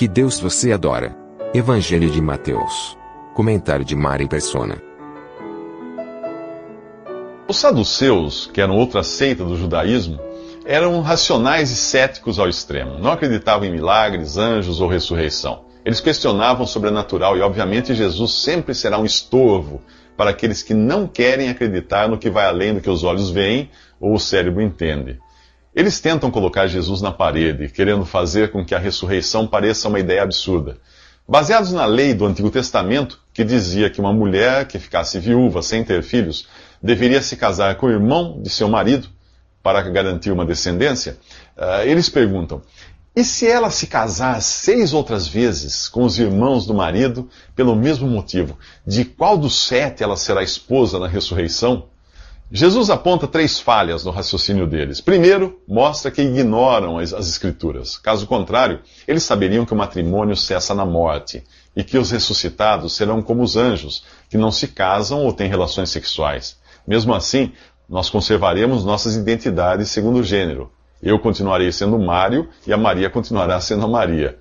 Que Deus você adora. Evangelho de Mateus. Comentário de Mari Persona. Os saduceus, que eram outra seita do judaísmo, eram racionais e céticos ao extremo. Não acreditavam em milagres, anjos ou ressurreição. Eles questionavam o sobrenatural e, obviamente, Jesus sempre será um estorvo para aqueles que não querem acreditar no que vai além do que os olhos veem ou o cérebro entende. Eles tentam colocar Jesus na parede, querendo fazer com que a ressurreição pareça uma ideia absurda. Baseados na lei do Antigo Testamento, que dizia que uma mulher que ficasse viúva sem ter filhos deveria se casar com o irmão de seu marido para garantir uma descendência, uh, eles perguntam: e se ela se casar seis outras vezes com os irmãos do marido pelo mesmo motivo, de qual dos sete ela será esposa na ressurreição? Jesus aponta três falhas no raciocínio deles. Primeiro, mostra que ignoram as, as, Escrituras. Caso contrário, eles saberiam que o matrimônio cessa na morte e que os ressuscitados serão como os anjos, que não se casam ou têm relações sexuais. Mesmo assim, nós conservaremos nossas identidades segundo o gênero. Eu continuarei sendo Mário e a Maria continuará sendo a Maria.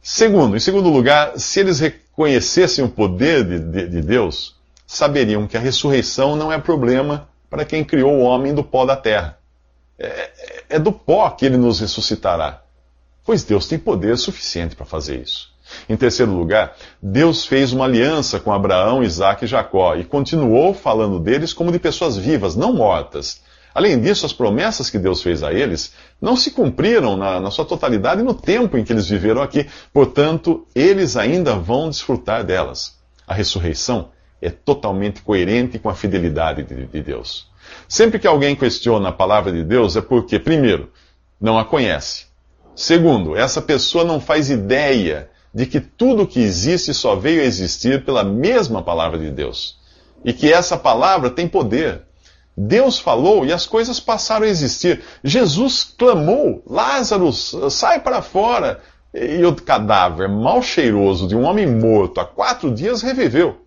Segundo, em segundo lugar, se eles reconhecessem o poder de, de, de Deus, saberiam que a ressurreição não é problema para quem criou o homem do pó da terra. É, é, é do pó que ele nos ressuscitará. Pois Deus tem poder suficiente para fazer isso. Em terceiro lugar, Deus fez uma aliança com Abraão, Isaac e Jacó e continuou falando deles como de pessoas vivas, não mortas. Além disso, as promessas que Deus fez a eles não se cumpriram na, na, sua totalidade no tempo em que eles viveram aqui. Portanto, eles ainda vão desfrutar delas. A ressurreição é totalmente coerente com a fidelidade de, de Deus. Sempre que alguém questiona a palavra de Deus é porque, primeiro, não a conhece. Segundo, essa pessoa não faz ideia de que tudo que existe só veio a existir pela mesma palavra de Deus. E que essa palavra tem poder. Deus falou e as coisas passaram a existir. Jesus clamou: Lázaro, sai para fora. E o cadáver mal cheiroso de um homem morto há quatro dias reviveu.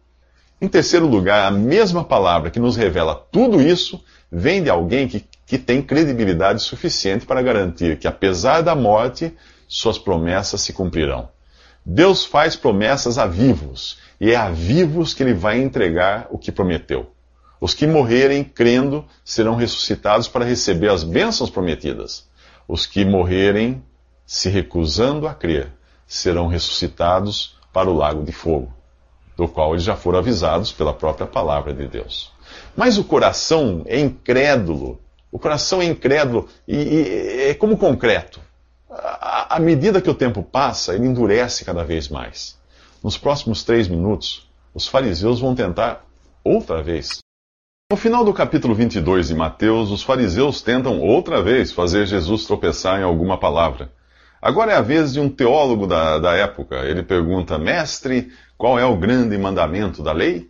Em terceiro lugar, a mesma palavra que nos revela tudo isso vem de alguém que, que tem credibilidade suficiente para garantir que, apesar da morte, suas promessas se cumprirão. Deus faz promessas a vivos, e é a vivos que ele vai entregar o que prometeu. Os que morrerem crendo serão ressuscitados para receber as bênçãos prometidas. Os que morrerem se recusando a crer serão ressuscitados para o lago de fogo do qual eles já foram avisados pela própria palavra de Deus. Mas o coração é incrédulo. O coração é incrédulo e, e é como concreto. À medida que o tempo passa, ele endurece cada vez mais. Nos próximos três minutos, os fariseus vão tentar outra vez. No final do capítulo 22 de Mateus, os fariseus tentam outra vez fazer Jesus tropeçar em alguma palavra. Agora é a vez de um teólogo da, da época. Ele pergunta: Mestre, qual é o grande mandamento da lei?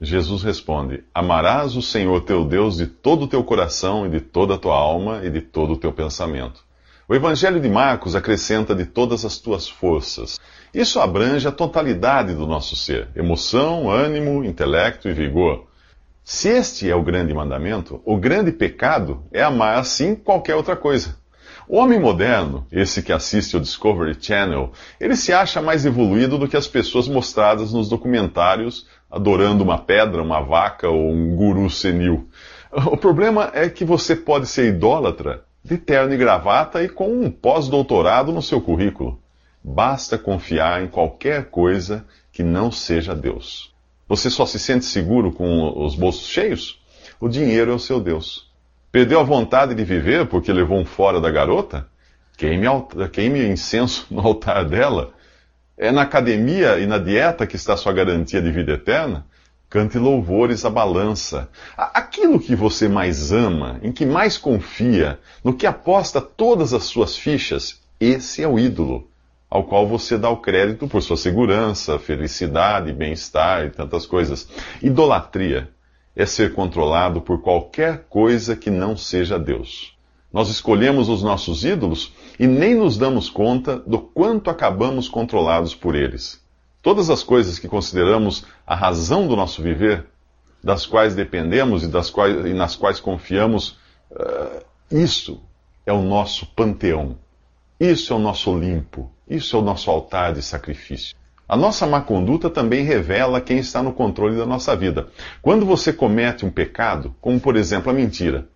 Jesus responde: Amarás o Senhor teu Deus de todo o teu coração e de toda a tua alma e de todo o teu pensamento. O Evangelho de Marcos acrescenta de todas as tuas forças. Isso abrange a totalidade do nosso ser: emoção, ânimo, intelecto e vigor. Se este é o grande mandamento, o grande pecado é amar assim qualquer outra coisa. O homem moderno, esse que assiste o Discovery Channel, ele se acha mais evoluído do que as pessoas mostradas nos documentários adorando uma pedra, uma vaca ou um guru senil. O problema é que você pode ser idólatra de terno e gravata e com um pós-doutorado no seu currículo. Basta confiar em qualquer coisa que não seja Deus. Você só se sente seguro com os bolsos cheios? O dinheiro é o seu Deus. Perdeu a vontade de viver porque levou um fora da garota? Queime, queime incenso no altar dela. É na academia e na dieta que está sua garantia de vida eterna? Cante louvores à balança. Aquilo que você mais ama, em que mais confia, no que aposta todas as suas fichas, esse é o ídolo, ao qual você dá o crédito por sua segurança, felicidade, bem-estar e tantas coisas. Idolatria é ser controlado por qualquer coisa que não seja Deus. Nós escolhemos os nossos ídolos e nem nos damos conta do quanto acabamos controlados por eles. Todas as coisas que consideramos a razão do nosso viver, das quais dependemos e, das quais, e nas quais confiamos, uh, isso é o nosso panteão. Isso é o nosso Olimpo. Isso é o nosso altar de sacrifício. A nossa má conduta também revela quem está no controle da nossa vida. Quando você comete um pecado, como por exemplo a mentira,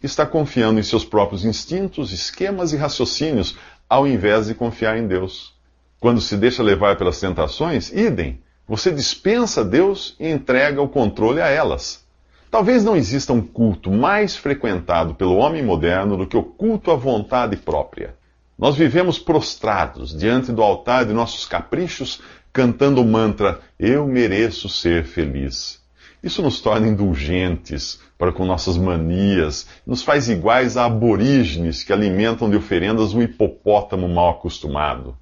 está confiando em seus próprios instintos, esquemas e raciocínios, ao invés de confiar em Deus. Quando se deixa levar pelas tentações, idem. Você dispensa Deus e entrega o controle a elas. Talvez não exista um culto mais frequentado pelo homem moderno do que o culto à vontade própria. Nós vivemos prostrados diante do altar de nossos caprichos, cantando o mantra: Eu mereço ser feliz. Isso nos torna indulgentes para com nossas manias, nos faz iguais a aborígenes que alimentam de oferendas um hipopótamo mal acostumado.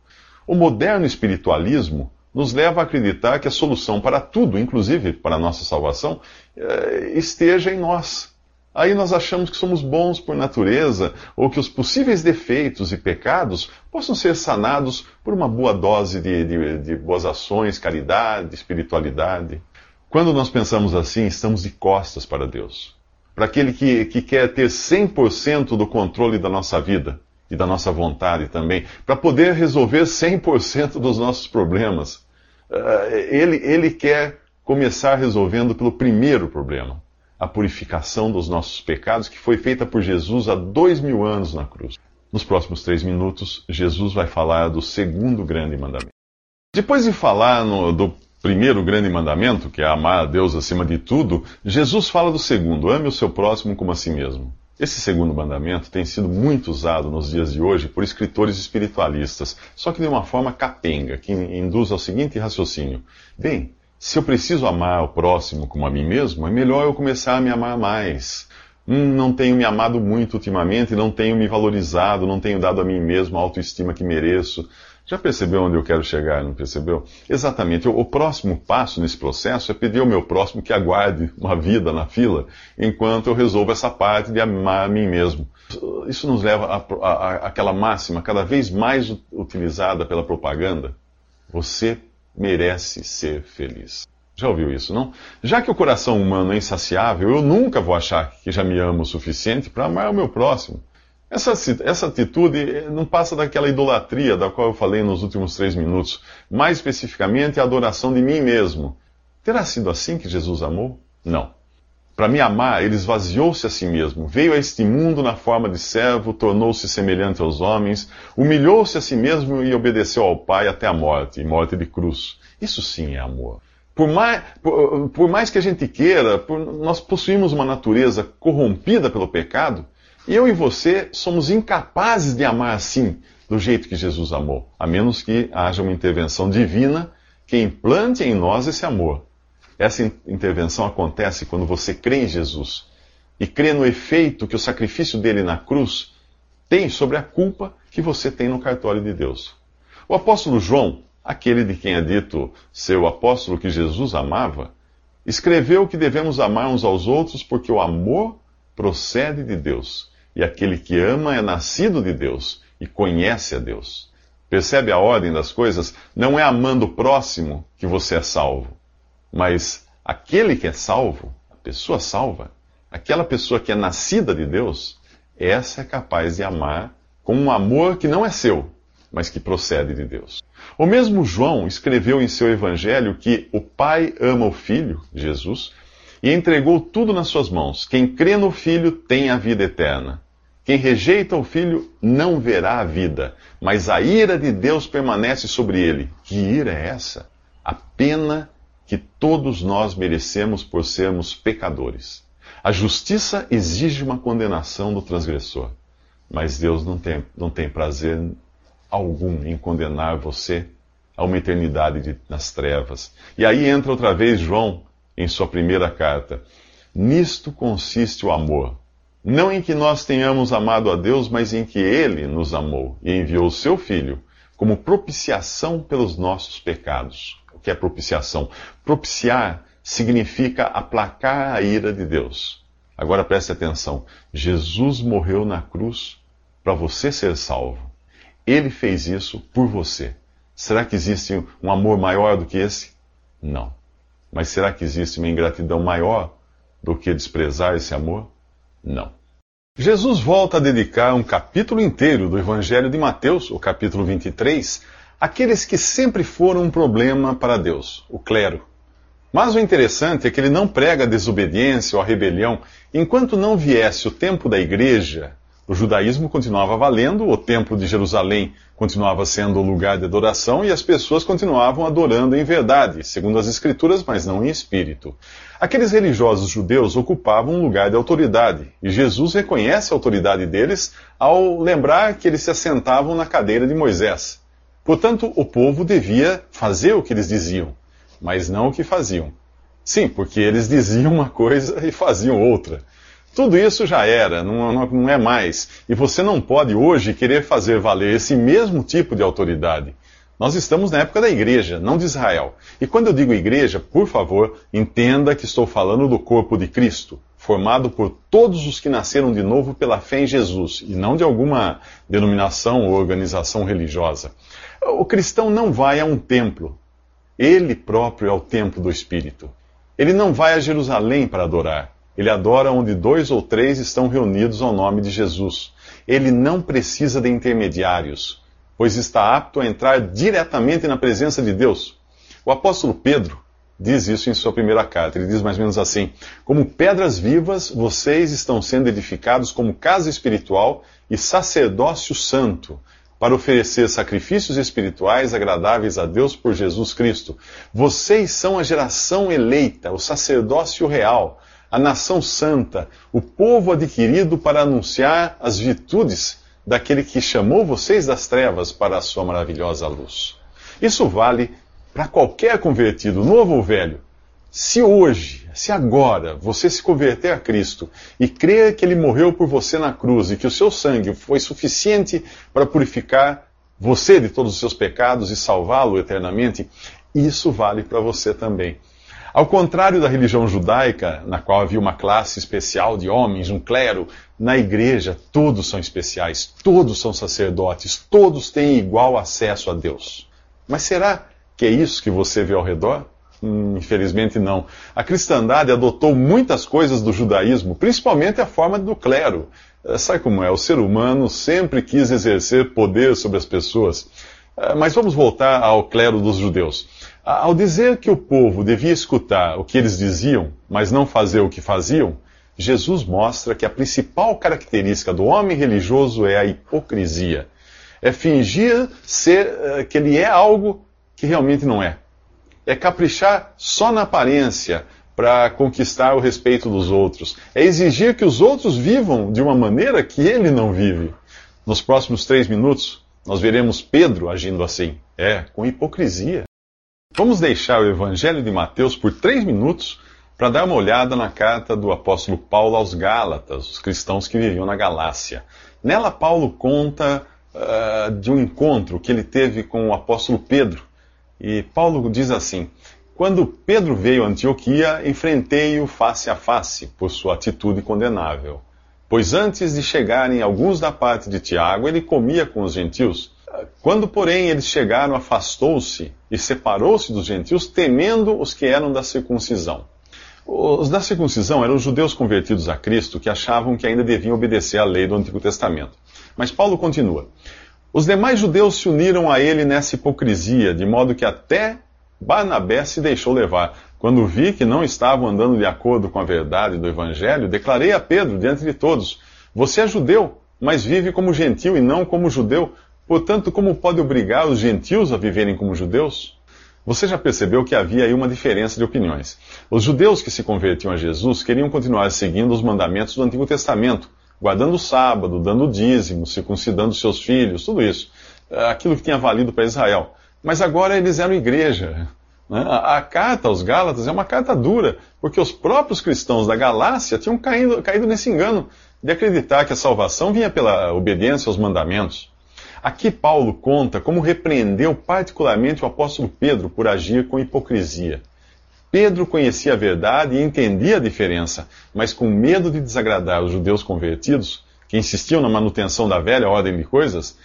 O moderno espiritualismo nos leva a acreditar que a solução para tudo, inclusive para a nossa salvação, eh, esteja em nós. Aí nós achamos que somos bons por natureza, ou que os possíveis defeitos e pecados possam ser sanados por uma boa dose de, de, de boas ações, caridade, espiritualidade. Quando nós pensamos assim, estamos de costas para Deus. Para aquele que, que quer ter 100% do controle da nossa vida e da nossa vontade também, para poder resolver 100% dos nossos problemas. Uh, ele, ele quer começar resolvendo pelo primeiro problema, a purificação dos nossos pecados, que foi feita por Jesus há dois mil anos na cruz. Nos próximos três minutos, Jesus vai falar do segundo grande mandamento. Depois de falar no, do primeiro grande mandamento, que é amar a Deus acima de tudo, Jesus fala do segundo, ame o seu próximo como a si mesmo. Esse segundo mandamento tem sido muito usado nos dias de hoje por escritores espiritualistas, só que de uma forma capenga, que induz ao seguinte raciocínio: bem, se eu preciso amar o próximo como a mim mesmo, é melhor eu começar a me amar mais. Hum, não tenho me amado muito ultimamente, não tenho me valorizado, não tenho dado a mim mesmo a autoestima que mereço. Já percebeu onde eu quero chegar, não percebeu? Exatamente. O, próximo passo nesse processo é pedir ao meu próximo que aguarde uma vida na fila enquanto eu resolvo essa parte de amar a mim mesmo. Isso nos leva àquela máxima cada vez mais utilizada pela propaganda. Você merece ser feliz. Já ouviu isso, não? Já que o coração humano é insaciável, eu nunca vou achar que já me amo o suficiente para amar o meu próximo. Essa, essa atitude eh, não passa daquela idolatria da qual eu falei nos últimos três minutos, mais especificamente a adoração de mim mesmo. Terá sido assim que Jesus amou? Não. Para me amar, ele esvaziou-se a si mesmo, veio a este mundo na forma de servo, tornou-se semelhante aos homens, humilhou-se a si mesmo e obedeceu ao Pai até a morte, e morte de cruz. Isso sim é amor. Por mais, por, por mais que a gente queira, por, nós possuímos uma natureza corrompida pelo pecado, e eu e você somos incapazes de amar assim, do jeito que Jesus amou, a menos que haja uma intervenção divina que implante em nós esse amor. Essa intervenção acontece quando você crê em Jesus e crê no efeito que o sacrifício dele na cruz tem sobre a culpa que você tem no cartório de Deus. O apóstolo João, aquele de quem é dito ser o apóstolo que Jesus amava, escreveu que devemos amar uns aos outros porque o amor procede de Deus. E aquele que ama é nascido de Deus e conhece a Deus. Percebe a ordem das coisas? Não é amando o próximo que você é salvo, mas aquele que é salvo, a pessoa salva, aquela pessoa que é nascida de Deus, essa é capaz de amar com um amor que não é seu, mas que procede de Deus. O mesmo João escreveu em seu evangelho que o Pai ama o Filho, Jesus, e entregou tudo nas suas mãos. Quem crê no Filho tem a vida eterna. Quem rejeita o filho não verá a vida, mas a ira de Deus permanece sobre ele. Que ira é essa? A pena que todos nós merecemos por sermos pecadores. A justiça exige uma condenação do transgressor, mas Deus não tem, não tem prazer algum em condenar você a uma eternidade de, nas trevas. E aí entra outra vez João em sua primeira carta: Nisto consiste o amor. Não em que nós tenhamos amado a Deus, mas em que Ele nos amou e enviou o seu Filho como propiciação pelos nossos pecados. Que é propiciação? Propiciar significa aplacar a ira de Deus. Agora preste atenção: Jesus morreu na cruz para você ser salvo. Ele fez isso por você. Será que existe um amor maior do que esse? Não. Mas será que existe uma ingratidão maior do que desprezar esse amor? Não. Jesus volta a dedicar um capítulo inteiro do Evangelho de Mateus, o capítulo 23, àqueles que sempre foram um problema para Deus, o clero. Mas o interessante é que ele não prega a desobediência ou a rebelião enquanto não viesse o tempo da igreja o judaísmo continuava valendo, o templo de Jerusalém continuava sendo o lugar de adoração e as pessoas continuavam adorando em verdade, segundo as Escrituras, mas não em espírito. Aqueles religiosos judeus ocupavam um lugar de autoridade e Jesus reconhece a autoridade deles ao lembrar que eles se assentavam na cadeira de Moisés. Portanto, o povo devia fazer o que eles diziam, mas não o que faziam. Sim, porque eles diziam uma coisa e faziam outra. Tudo isso já era, não, não, não, é mais. E você não pode hoje querer fazer valer esse mesmo tipo de autoridade. Nós estamos na época da igreja, não de Israel. E quando eu digo igreja, por favor, entenda que estou falando do corpo de Cristo, formado por todos os que nasceram de novo pela fé em Jesus, e não de alguma denominação ou organização religiosa. O cristão não vai a um templo. Ele próprio é o templo do Espírito. Ele não vai a Jerusalém para adorar. Ele adora onde dois ou três estão reunidos ao nome de Jesus. Ele não precisa de intermediários, pois está apto a entrar diretamente na presença de Deus. O apóstolo Pedro diz isso em sua primeira carta. Ele diz mais ou menos assim: Como pedras vivas, vocês estão sendo edificados como casa espiritual e sacerdócio santo, para oferecer sacrifícios espirituais agradáveis a Deus por Jesus Cristo. Vocês são a geração eleita, o sacerdócio real a nação santa, o povo adquirido para anunciar as virtudes daquele que chamou vocês das trevas para a sua maravilhosa luz. Isso vale para qualquer convertido, novo ou velho. Se hoje, se agora, você se converter a Cristo e crer que Ele morreu por você na cruz e que o seu sangue foi suficiente para purificar você de todos os seus pecados e salvá-lo eternamente, isso vale para você também. Ao contrário da religião judaica, na qual havia uma classe especial de homens, um clero, na igreja todos são especiais, todos são sacerdotes, todos têm igual acesso a Deus. Mas será que é isso que você vê ao redor? Hum, infelizmente não. A cristandade adotou muitas coisas do judaísmo, principalmente a forma do clero. Eh, sabe como é? O ser humano sempre quis exercer poder sobre as pessoas. Eh, mas vamos voltar ao clero dos judeus. Ao dizer que o povo devia escutar o que eles diziam, mas não fazer o que faziam, Jesus mostra que a principal característica do homem religioso é a hipocrisia. É fingir ser uh, que ele é algo que realmente não é. É caprichar só na aparência para conquistar o respeito dos outros. É exigir que os outros vivam de uma maneira que ele não vive. Nos próximos três minutos, nós veremos Pedro agindo assim. É, com hipocrisia. Vamos deixar o Evangelho de Mateus por três minutos para dar uma olhada na carta do apóstolo Paulo aos Gálatas, os cristãos que viviam na Galácia. Nela, Paulo conta uh, de um encontro que ele teve com o apóstolo Pedro. E Paulo diz assim: Quando Pedro veio a Antioquia, enfrentei-o face a face por sua atitude condenável. Pois antes de chegarem alguns da parte de Tiago, ele comia com os gentios. Quando, porém, eles chegaram, afastou-se e separou-se dos gentios, temendo os que eram da circuncisão. Os da circuncisão eram os judeus convertidos a Cristo que achavam que ainda deviam obedecer à lei do Antigo Testamento. Mas Paulo continua. Os demais judeus se uniram a ele nessa hipocrisia, de modo que até Barnabé se deixou levar. Quando vi que não estavam andando de acordo com a verdade do Evangelho, declarei a Pedro diante de todos: Você é judeu, mas vive como gentil e não como judeu. Portanto, como pode obrigar os gentios a viverem como judeus? Você já percebeu que havia aí uma diferença de opiniões. Os judeus que se convertiam a Jesus queriam continuar seguindo os mandamentos do Antigo Testamento, guardando o sábado, dando dízimo, circuncidando seus filhos, tudo isso. É, aquilo que tinha valido para Israel. Mas agora eles eram igreja. Né? A, a, carta aos Gálatas é uma carta dura, porque os próprios cristãos da Galácia tinham caído, caído nesse engano de acreditar que a salvação vinha pela obediência aos mandamentos. Aqui Paulo conta como repreendeu particularmente o apóstolo Pedro por agir com hipocrisia. Pedro conhecia a verdade e entendia a diferença, mas com medo de desagradar os judeus convertidos, que insistiam na manutenção da velha ordem de coisas,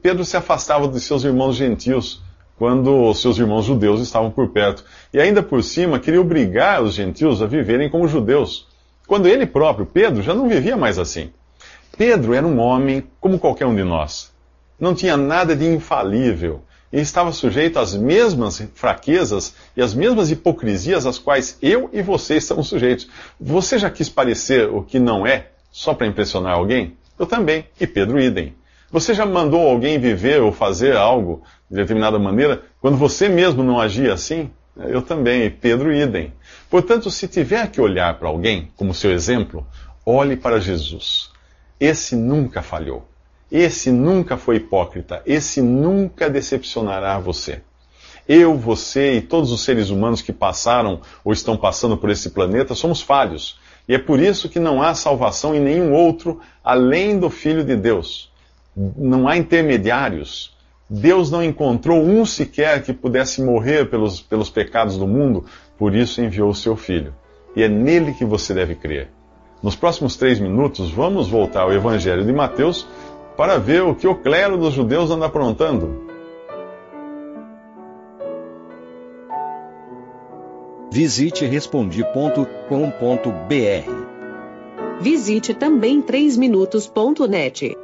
Pedro se afastava de seus irmãos gentios quando os seus irmãos judeus estavam por perto. E ainda por cima, queria obrigar os gentios a viverem como judeus, quando ele próprio, Pedro, já não vivia mais assim. Pedro era um homem como qualquer um de nós. Não tinha nada de infalível e estava sujeito às mesmas fraquezas e às mesmas hipocrisias às quais eu e você estamos sujeitos. Você já quis parecer o que não é só para impressionar alguém? Eu também, e Pedro idem. Você já mandou alguém viver ou fazer algo de determinada maneira quando você mesmo não agia assim? Eu também, e Pedro idem. Portanto, se tiver que olhar para alguém como seu exemplo, olhe para Jesus. Esse nunca falhou. Esse nunca foi hipócrita. Esse nunca decepcionará você. Eu, você e todos os seres humanos que passaram ou estão passando por esse planeta somos falhos. E é por isso que não há salvação em nenhum outro além do Filho de Deus não há intermediários. Deus não encontrou um sequer que pudesse morrer pelos, pelos pecados do mundo, por isso enviou o seu Filho. E é nele que você deve crer. Nos próximos três minutos, vamos voltar ao Evangelho de Mateus para ver o que o clero dos judeus anda aprontando. Visite respondi.com.br. Visite também 3minutos.net.